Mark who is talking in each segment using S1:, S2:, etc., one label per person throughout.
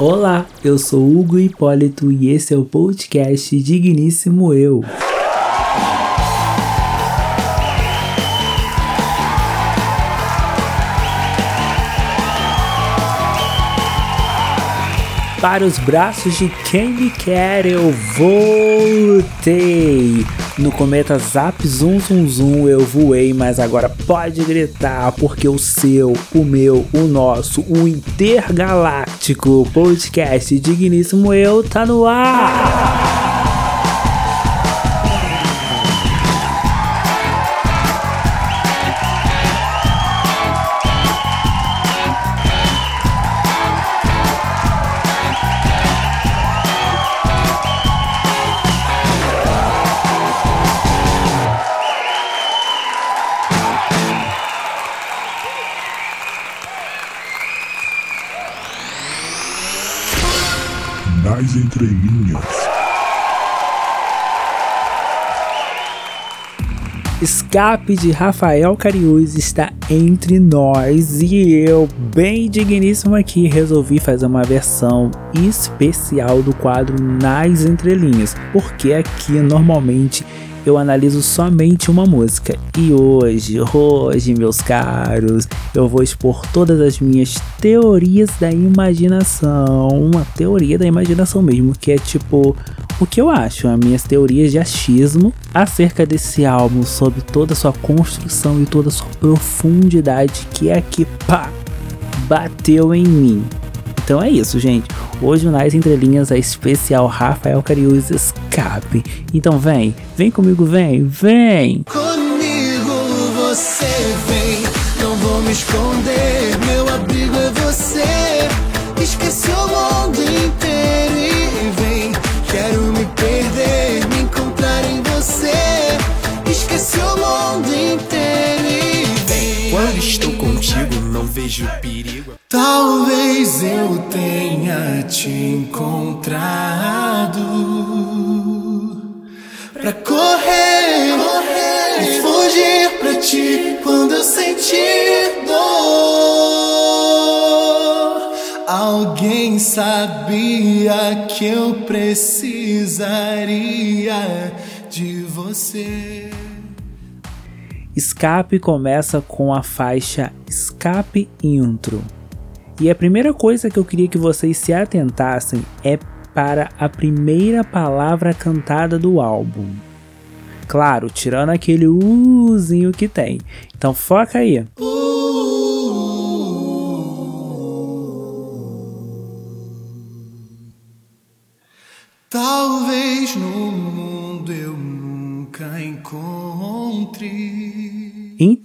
S1: Olá, eu sou Hugo Hipólito e esse é o podcast Digníssimo Eu. Para os braços de quem me quer, eu voltei. No cometa Zap Zum Zum Zum eu voei, mas agora pode gritar, porque o seu, o meu, o nosso, o intergaláctico podcast Digníssimo Eu tá no ar! Escape de Rafael Cariús está entre nós e eu, bem digníssimo aqui, resolvi fazer uma versão especial do quadro Nas Entrelinhas, porque aqui normalmente eu analiso somente uma música. E hoje, hoje, meus caros, eu vou expor todas as minhas teorias da imaginação. Uma teoria da imaginação mesmo, que é tipo o que eu acho, as minhas teorias de achismo acerca desse álbum, sobre toda a sua construção e toda a sua profundidade, que é que pá, bateu em mim. Então é isso, gente. Hoje o Nas Entrelinhas é especial Rafael Cariús Escape. Então vem, vem comigo, vem, vem!
S2: Comigo você vem, não vou me esconder, meu abrigo é você. Esqueci o
S3: vejo perigo.
S2: Talvez eu tenha te encontrado pra correr, e fugir pra ti quando eu sentir dor. Alguém sabia que eu precisaria de você.
S1: Escape começa com a faixa Escape Intro. E a primeira coisa que eu queria que vocês se atentassem é para a primeira palavra cantada do álbum. Claro, tirando aquele uzinho que tem. Então foca aí.
S2: Talvez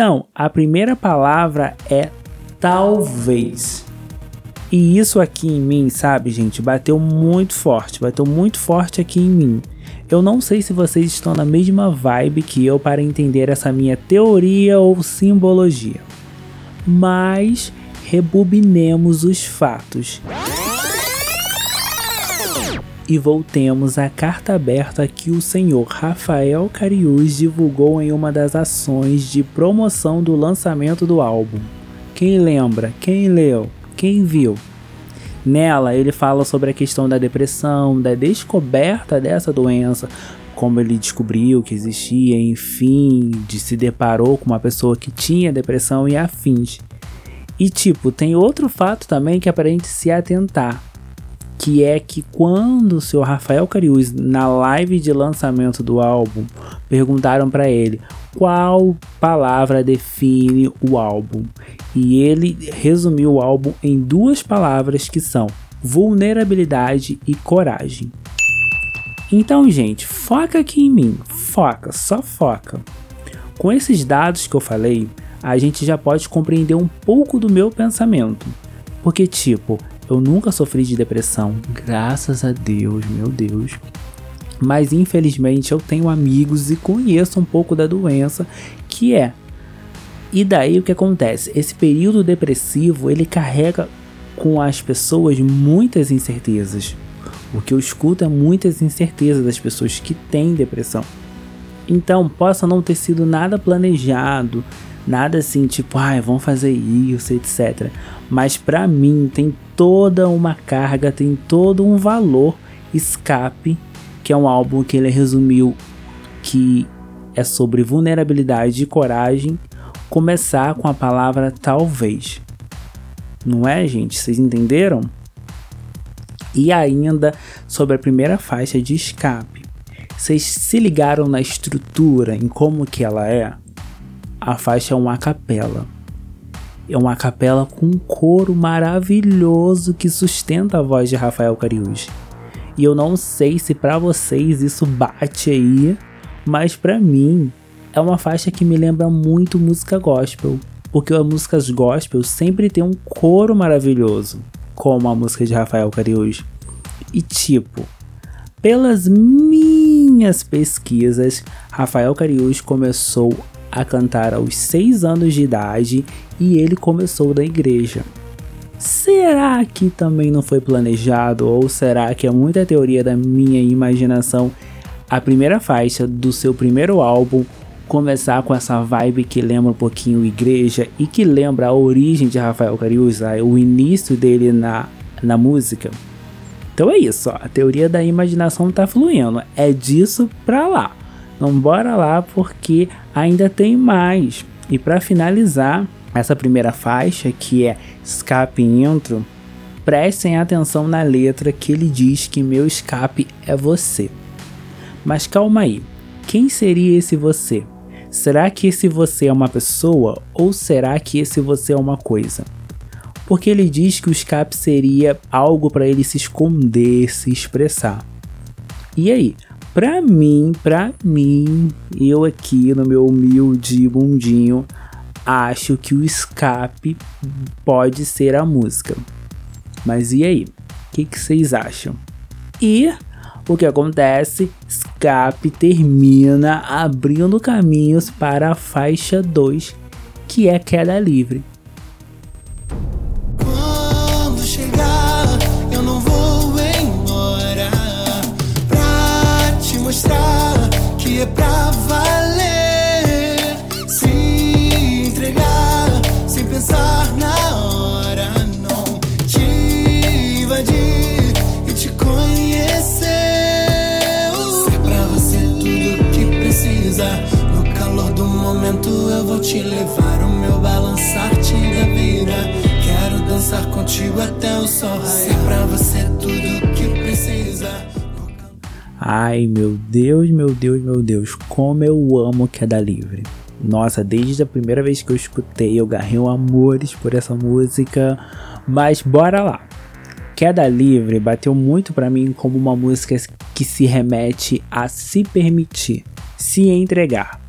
S1: Então, a primeira palavra é talvez. E isso aqui em mim, sabe, gente, bateu muito forte, bateu muito forte aqui em mim. Eu não sei se vocês estão na mesma vibe que eu para entender essa minha teoria ou simbologia. Mas rebobinemos os fatos. E voltemos à carta aberta que o senhor Rafael Cariús divulgou em uma das ações de promoção do lançamento do álbum. Quem lembra? Quem leu? Quem viu? Nela, ele fala sobre a questão da depressão, da descoberta dessa doença, como ele descobriu que existia, enfim, de se deparou com uma pessoa que tinha depressão e afins. E tipo, tem outro fato também que é gente se atentar, que é que quando o senhor Rafael Cariús, na live de lançamento do álbum, perguntaram para ele qual palavra define o álbum. E ele resumiu o álbum em duas palavras que são vulnerabilidade e coragem. Então, gente, foca aqui em mim, foca, só foca. Com esses dados que eu falei, a gente já pode compreender um pouco do meu pensamento. Porque, tipo, eu nunca sofri de depressão, graças a Deus, meu Deus. Mas infelizmente eu tenho amigos e conheço um pouco da doença que é. E daí o que acontece? Esse período depressivo ele carrega com as pessoas muitas incertezas. O que eu escuto é muitas incertezas das pessoas que têm depressão. Então, possa não ter sido nada planejado, Nada assim tipo, ai, vamos fazer isso, etc. Mas para mim tem toda uma carga, tem todo um valor Escape, que é um álbum que ele resumiu que é sobre vulnerabilidade e coragem, começar com a palavra talvez. Não é, gente? Vocês entenderam? E ainda sobre a primeira faixa de escape. Vocês se ligaram na estrutura, em como que ela é? A faixa é uma capela. É uma capela com um coro maravilhoso que sustenta a voz de Rafael Cariús. E eu não sei se para vocês isso bate aí, mas para mim é uma faixa que me lembra muito música gospel, porque as músicas gospel sempre tem um coro maravilhoso, como a música de Rafael Cariús. E tipo, pelas minhas pesquisas, Rafael Cariús começou a cantar aos 6 anos de idade e ele começou na igreja. Será que também não foi planejado ou será que é muita teoria da minha imaginação a primeira faixa do seu primeiro álbum começar com essa vibe que lembra um pouquinho igreja e que lembra a origem de Rafael Cariúza, o início dele na, na música. Então é isso, ó, a teoria da imaginação tá fluindo, é disso pra lá. Então bora lá porque ainda tem mais. E para finalizar essa primeira faixa, que é Escape Intro, prestem atenção na letra que ele diz que meu escape é você. Mas calma aí, quem seria esse você? Será que esse você é uma pessoa ou será que esse você é uma coisa? Porque ele diz que o escape seria algo para ele se esconder, se expressar. E aí? Pra mim, pra mim, eu aqui no meu humilde mundinho, acho que o escape pode ser a música. Mas e aí? O que, que vocês acham? E o que acontece? Escape termina abrindo caminhos para a faixa 2, que é queda livre.
S2: Te levar. O meu balançar te vira. Quero dançar contigo até o sol raiar. Pra você tudo que precisa.
S1: Ai meu Deus, meu Deus, meu Deus, como eu amo Queda Livre. Nossa, desde a primeira vez que eu escutei, eu garrei um amores por essa música. Mas bora lá. Queda Livre bateu muito para mim como uma música que se remete a se permitir se entregar.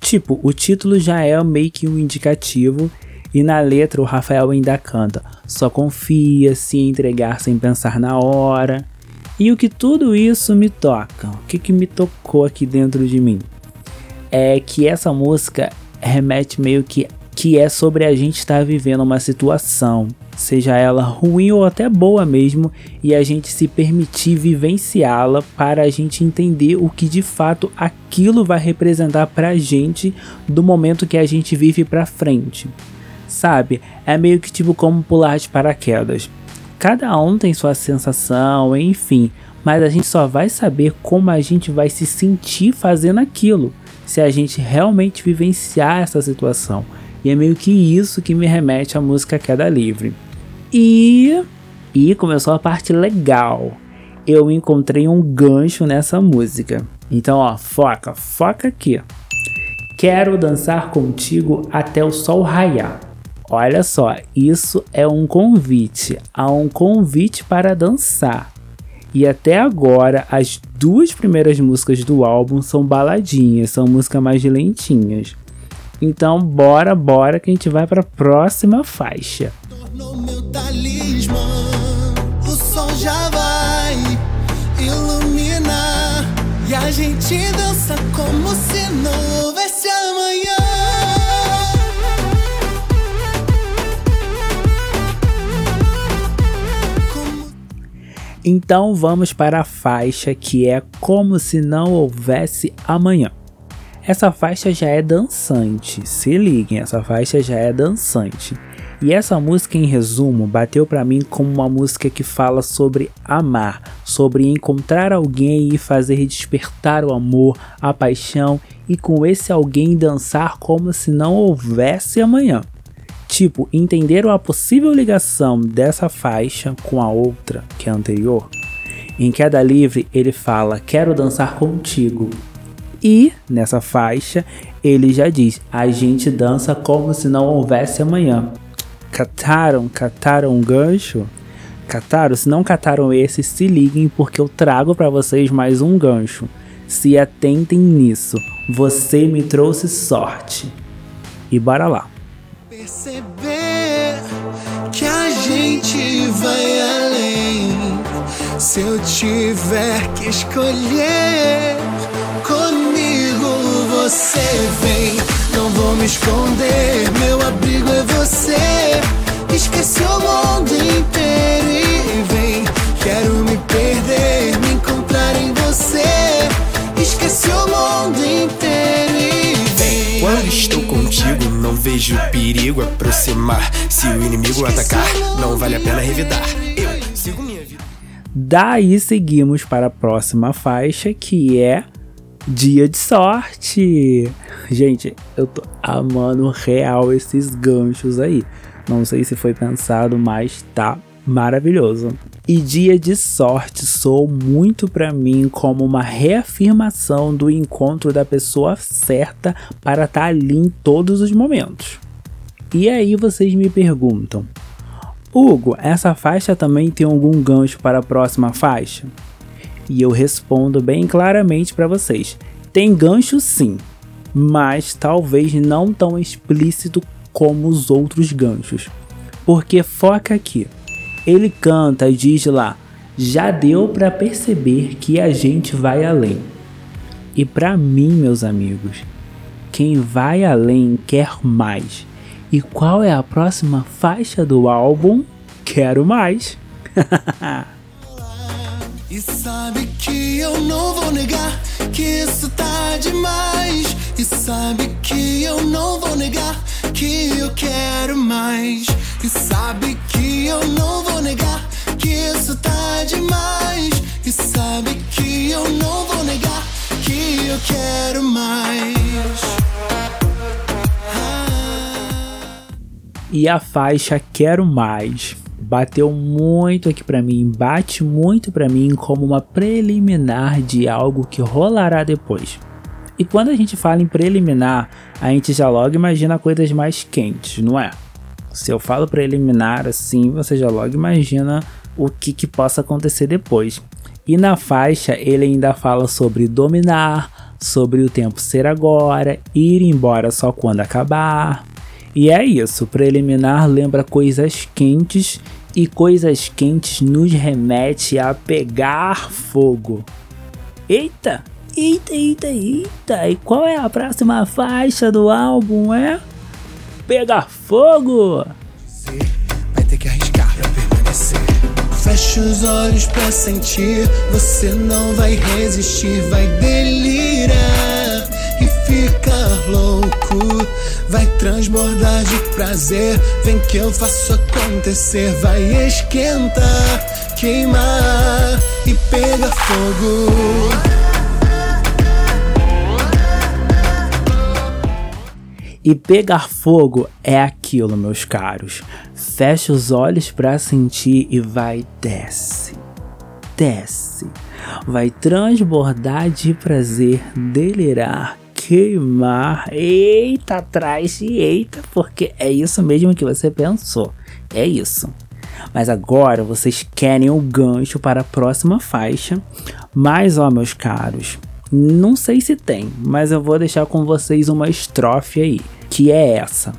S1: Tipo, o título já é meio que um indicativo e na letra o Rafael ainda canta: só confia, se entregar sem pensar na hora. E o que tudo isso me toca? O que, que me tocou aqui dentro de mim? É que essa música remete meio que que é sobre a gente estar tá vivendo uma situação, seja ela ruim ou até boa mesmo, e a gente se permitir vivenciá-la para a gente entender o que de fato aquilo vai representar para a gente do momento que a gente vive para frente. Sabe? É meio que tipo como pular de paraquedas. Cada um tem sua sensação, enfim, mas a gente só vai saber como a gente vai se sentir fazendo aquilo, se a gente realmente vivenciar essa situação. E é meio que isso que me remete à música Queda Livre. E. E começou a parte legal. Eu encontrei um gancho nessa música. Então, ó, foca, foca aqui. Quero dançar contigo até o sol raiar. Olha só, isso é um convite, há um convite para dançar. E até agora, as duas primeiras músicas do álbum são baladinhas, são músicas mais lentinhas. Então, bora, bora que a gente vai para a próxima faixa.
S2: Talismã, o sol já vai iluminar e a gente dança como se não houvesse amanhã.
S1: Então vamos para a faixa que é Como se não houvesse amanhã. Essa faixa já é dançante, se liguem, essa faixa já é dançante. E essa música, em resumo, bateu para mim como uma música que fala sobre amar, sobre encontrar alguém e fazer despertar o amor, a paixão e com esse alguém dançar como se não houvesse amanhã. Tipo, entenderam a possível ligação dessa faixa com a outra, que é a anterior? Em Queda Livre, ele fala: Quero dançar contigo. E nessa faixa, ele já diz: A gente dança como se não houvesse amanhã. Cataram, cataram um gancho? Cataram? Se não cataram esse, se liguem porque eu trago para vocês mais um gancho. Se atentem nisso. Você me trouxe sorte. E bora lá.
S2: Perceber que a gente vai além. Se eu tiver que escolher, comigo você vem. Não vou me esconder, meu abrigo é você. Esqueci o mundo inteiro e vem. Quero me perder, me encontrar em você. Esqueci o mundo inteiro e vem.
S3: Quando estou contigo, não vejo perigo aproximar. Se o inimigo atacar, não vale a pena revidar. Eu sigo minha vida.
S1: Daí seguimos para a próxima faixa que é Dia de Sorte. Gente, eu tô amando real esses ganchos aí. Não sei se foi pensado, mas tá maravilhoso. E Dia de Sorte soou muito para mim como uma reafirmação do encontro da pessoa certa para estar tá ali em todos os momentos. E aí vocês me perguntam: Hugo, essa faixa também tem algum gancho para a próxima faixa? E eu respondo bem claramente para vocês: tem gancho sim, mas talvez não tão explícito como os outros ganchos. Porque foca aqui. Ele canta e diz lá: já deu para perceber que a gente vai além. E para mim, meus amigos, quem vai além quer mais. E qual é a próxima faixa do álbum? Quero mais.
S2: E sabe que eu não vou negar que isso tá demais. E sabe que eu não vou negar que eu quero mais. E sabe que eu não vou negar que isso tá demais. E sabe que eu não vou negar que eu quero mais. Ah.
S1: E a faixa Quero Mais bateu muito aqui para mim, bate muito para mim como uma preliminar de algo que rolará depois. E quando a gente fala em preliminar, a gente já logo imagina coisas mais quentes, não é? Se eu falo preliminar assim, você já logo imagina o que, que possa acontecer depois. E na faixa ele ainda fala sobre dominar, sobre o tempo ser agora, ir embora só quando acabar. E é isso, preliminar lembra coisas quentes e coisas quentes nos remete a pegar fogo. Eita, eita, eita, eita! E qual é a próxima faixa do álbum? É Pegar Fogo!
S2: Vai ter que arriscar pra permanecer. Fecha os olhos pra sentir, você não vai resistir, vai delirar ficar louco. Vai transbordar de prazer, vem que eu faço acontecer. Vai esquentar, queimar e pegar fogo.
S1: E pegar fogo é aquilo, meus caros. Fecha os olhos para sentir e vai desce. Desce. Vai transbordar de prazer, delirar, queimar. Eita, atrás e eita, porque é isso mesmo que você pensou. É isso. Mas agora vocês querem o gancho para a próxima faixa. Mas, ó, meus caros, não sei se tem, mas eu vou deixar com vocês uma estrofe aí, que é essa.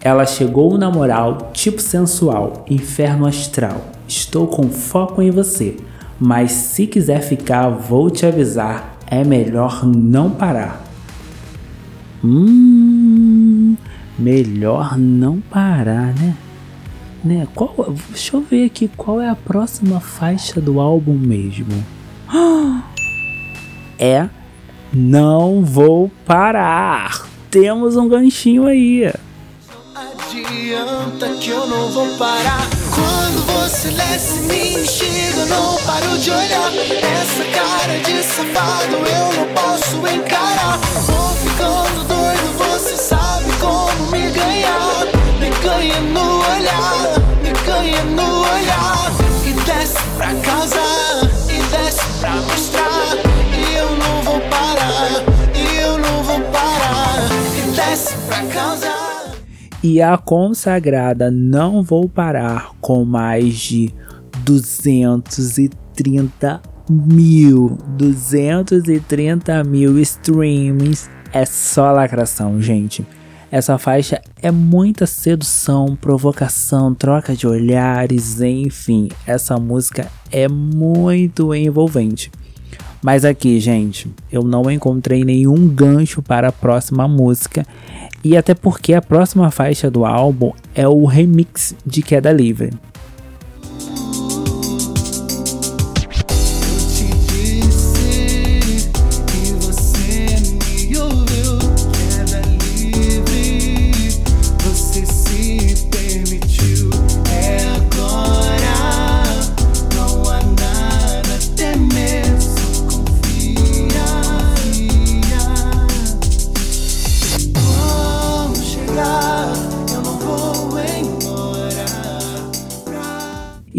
S1: Ela chegou na moral, tipo sensual, inferno astral. Estou com foco em você, mas se quiser ficar, vou te avisar, é melhor não parar. Hum, melhor não parar, né? Né? Qual, deixa eu ver aqui qual é a próxima faixa do álbum mesmo. É Não vou parar. Temos um ganchinho aí.
S2: Adianta que eu não vou parar. Quando você desce me enxerga, não paro de olhar. Essa cara de safado eu não posso encarar. Vou ficando doido, você sabe como me ganhar. Me ganha no olhar, me ganha no olhar. E desce pra casa, e desce pra mostrar. E eu não vou parar, e eu não vou parar. E desce pra casa.
S1: E a consagrada Não Vou Parar com mais de 230 mil, 230 mil streams. É só lacração, gente. Essa faixa é muita sedução, provocação, troca de olhares, enfim. Essa música é muito envolvente. Mas aqui, gente, eu não encontrei nenhum gancho para a próxima música. E até porque a próxima faixa do álbum é o remix de Queda Livre.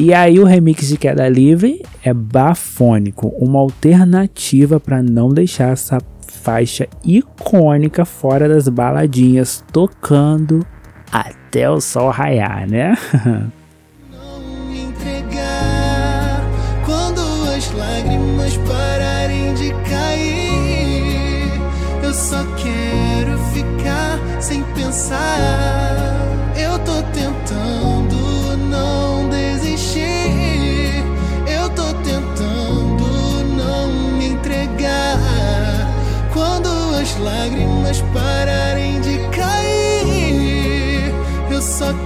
S2: E
S1: aí o remix de Queda Livre é bafônico, uma alternativa para não deixar essa faixa icônica fora das baladinhas, tocando até o sol raiar, né?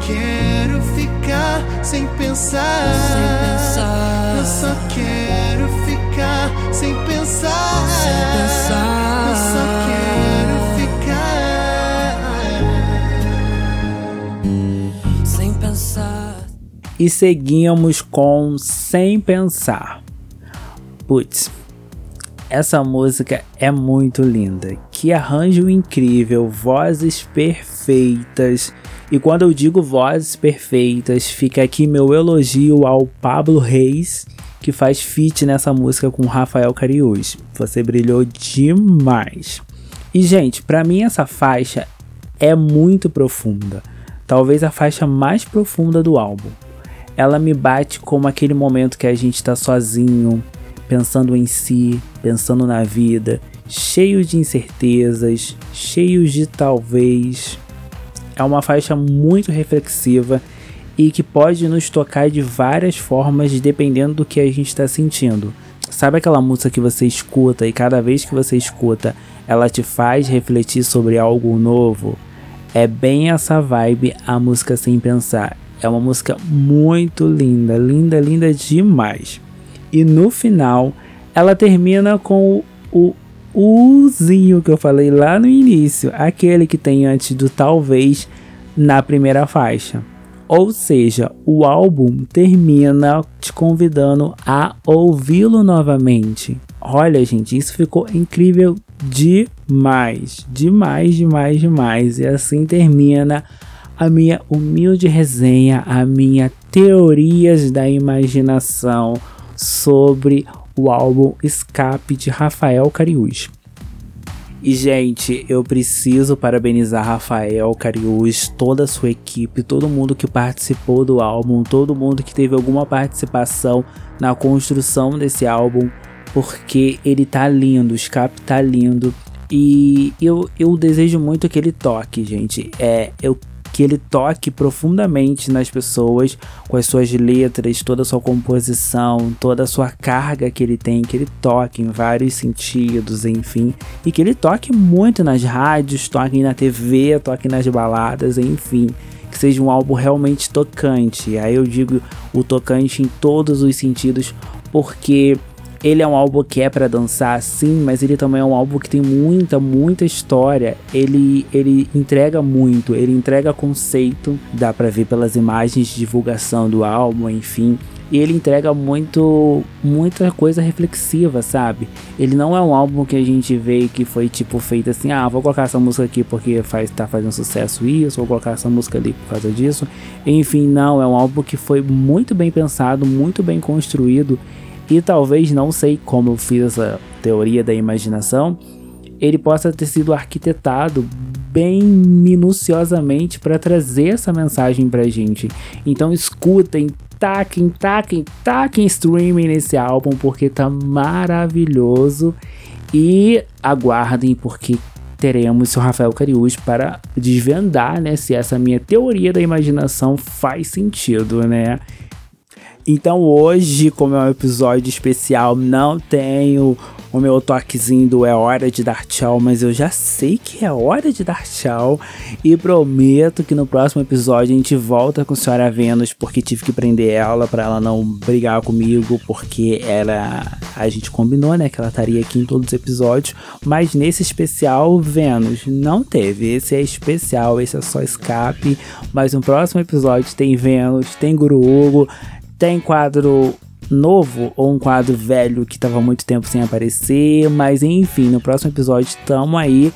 S2: quero ficar sem pensar. Eu só quero ficar sem pensar. Eu só quero ficar sem pensar.
S1: E seguimos com Sem Pensar. Putz, essa música é muito linda. Que arranjo incrível, vozes perfeitas. E quando eu digo vozes perfeitas, fica aqui meu elogio ao Pablo Reis, que faz feat nessa música com Rafael Cariús. Você brilhou demais. E gente, pra mim essa faixa é muito profunda. Talvez a faixa mais profunda do álbum. Ela me bate como aquele momento que a gente tá sozinho, pensando em si, pensando na vida, cheio de incertezas, cheios de talvez. É uma faixa muito reflexiva e que pode nos tocar de várias formas dependendo do que a gente está sentindo. Sabe aquela música que você escuta e cada vez que você escuta ela te faz refletir sobre algo novo? É bem essa vibe a música Sem Pensar. É uma música muito linda, linda, linda demais. E no final, ela termina com o Uzinho que eu falei lá no início, aquele que tem antes do talvez na primeira faixa. Ou seja, o álbum termina te convidando a ouvi-lo novamente. Olha, gente, isso ficou incrível demais, demais, demais, demais. E assim termina a minha humilde resenha, a minha teorias da imaginação sobre o álbum Escape de Rafael Cariús. E, gente, eu preciso parabenizar Rafael Cariús, toda a sua equipe, todo mundo que participou do álbum, todo mundo que teve alguma participação na construção desse álbum, porque ele tá lindo, o escape tá lindo. E eu, eu desejo muito que ele toque, gente. É, eu que ele toque profundamente nas pessoas com as suas letras, toda a sua composição, toda a sua carga que ele tem, que ele toque em vários sentidos, enfim, e que ele toque muito nas rádios, toque na TV, toque nas baladas, enfim, que seja um álbum realmente tocante. Aí eu digo o tocante em todos os sentidos, porque Ele é um álbum que é para dançar, sim, mas ele também é um álbum que tem muita, muita história. Ele, ele entrega muito, ele entrega conceito, dá para ver pelas imagens de divulgação do álbum, enfim. E ele entrega muito, muita coisa reflexiva, sabe? Ele não é um álbum que a gente vê que foi tipo feito assim, ah, vou colocar essa música aqui porque faz, tá fazendo sucesso isso, vou colocar essa música ali por causa disso. Enfim, não, é um álbum que foi muito bem pensado, muito bem construído e talvez não sei como eu fiz essa teoria da imaginação, ele possa ter sido arquitetado bem minuciosamente para trazer essa mensagem pra gente. Então escutem, taquem, taquem, taquem streaming nesse álbum porque tá maravilhoso e aguardem porque teremos o Rafael Cariús para desvendar, né, se essa minha teoria da imaginação faz sentido, né? Então hoje, como é um episódio especial, não tenho o meu toquezinho do é hora de dar tchau, mas eu já sei que é hora de dar tchau. E prometo que no próximo episódio a gente volta com a senhora Vênus porque tive que prender ela para ela não brigar comigo porque ela a gente combinou, né, que ela estaria aqui em todos os episódios, mas nesse especial Vênus não teve. Esse é especial, esse é só escape, mas no próximo episódio tem Vênus, tem Guru Hugo, tem quadro novo ou um quadro velho que tava muito tempo sem aparecer, mas enfim, no próximo episódio estamos aí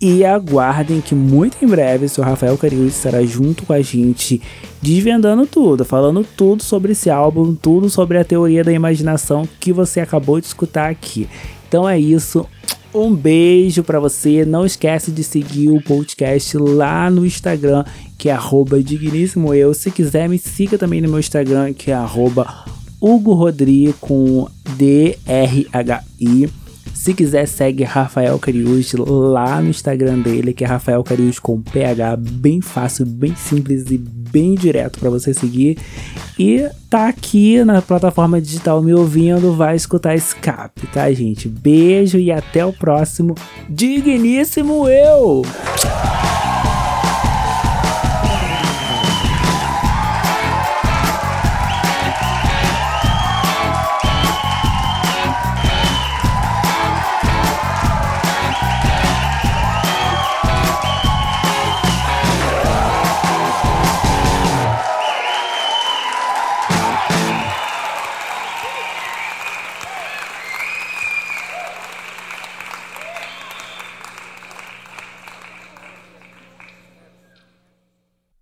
S1: e aguardem que muito em breve o Sr. Rafael Cariús estará junto com a gente, desvendando tudo, falando tudo sobre esse álbum, tudo sobre a teoria da imaginação que você acabou de escutar aqui. Então é isso. Um beijo para você. Não esquece de seguir o podcast lá no Instagram, que é digníssimo eu. Se quiser, me siga também no meu Instagram, que é Hugo Rodrigo com D-R-H-I. Se quiser, segue Rafael Cariús lá no Instagram dele, que é Rafael Cariús com PH, bem fácil, bem simples e bem direto para você seguir. E tá aqui na plataforma digital me ouvindo, vai escutar Escape, tá, gente? Beijo e até o próximo Digníssimo Eu!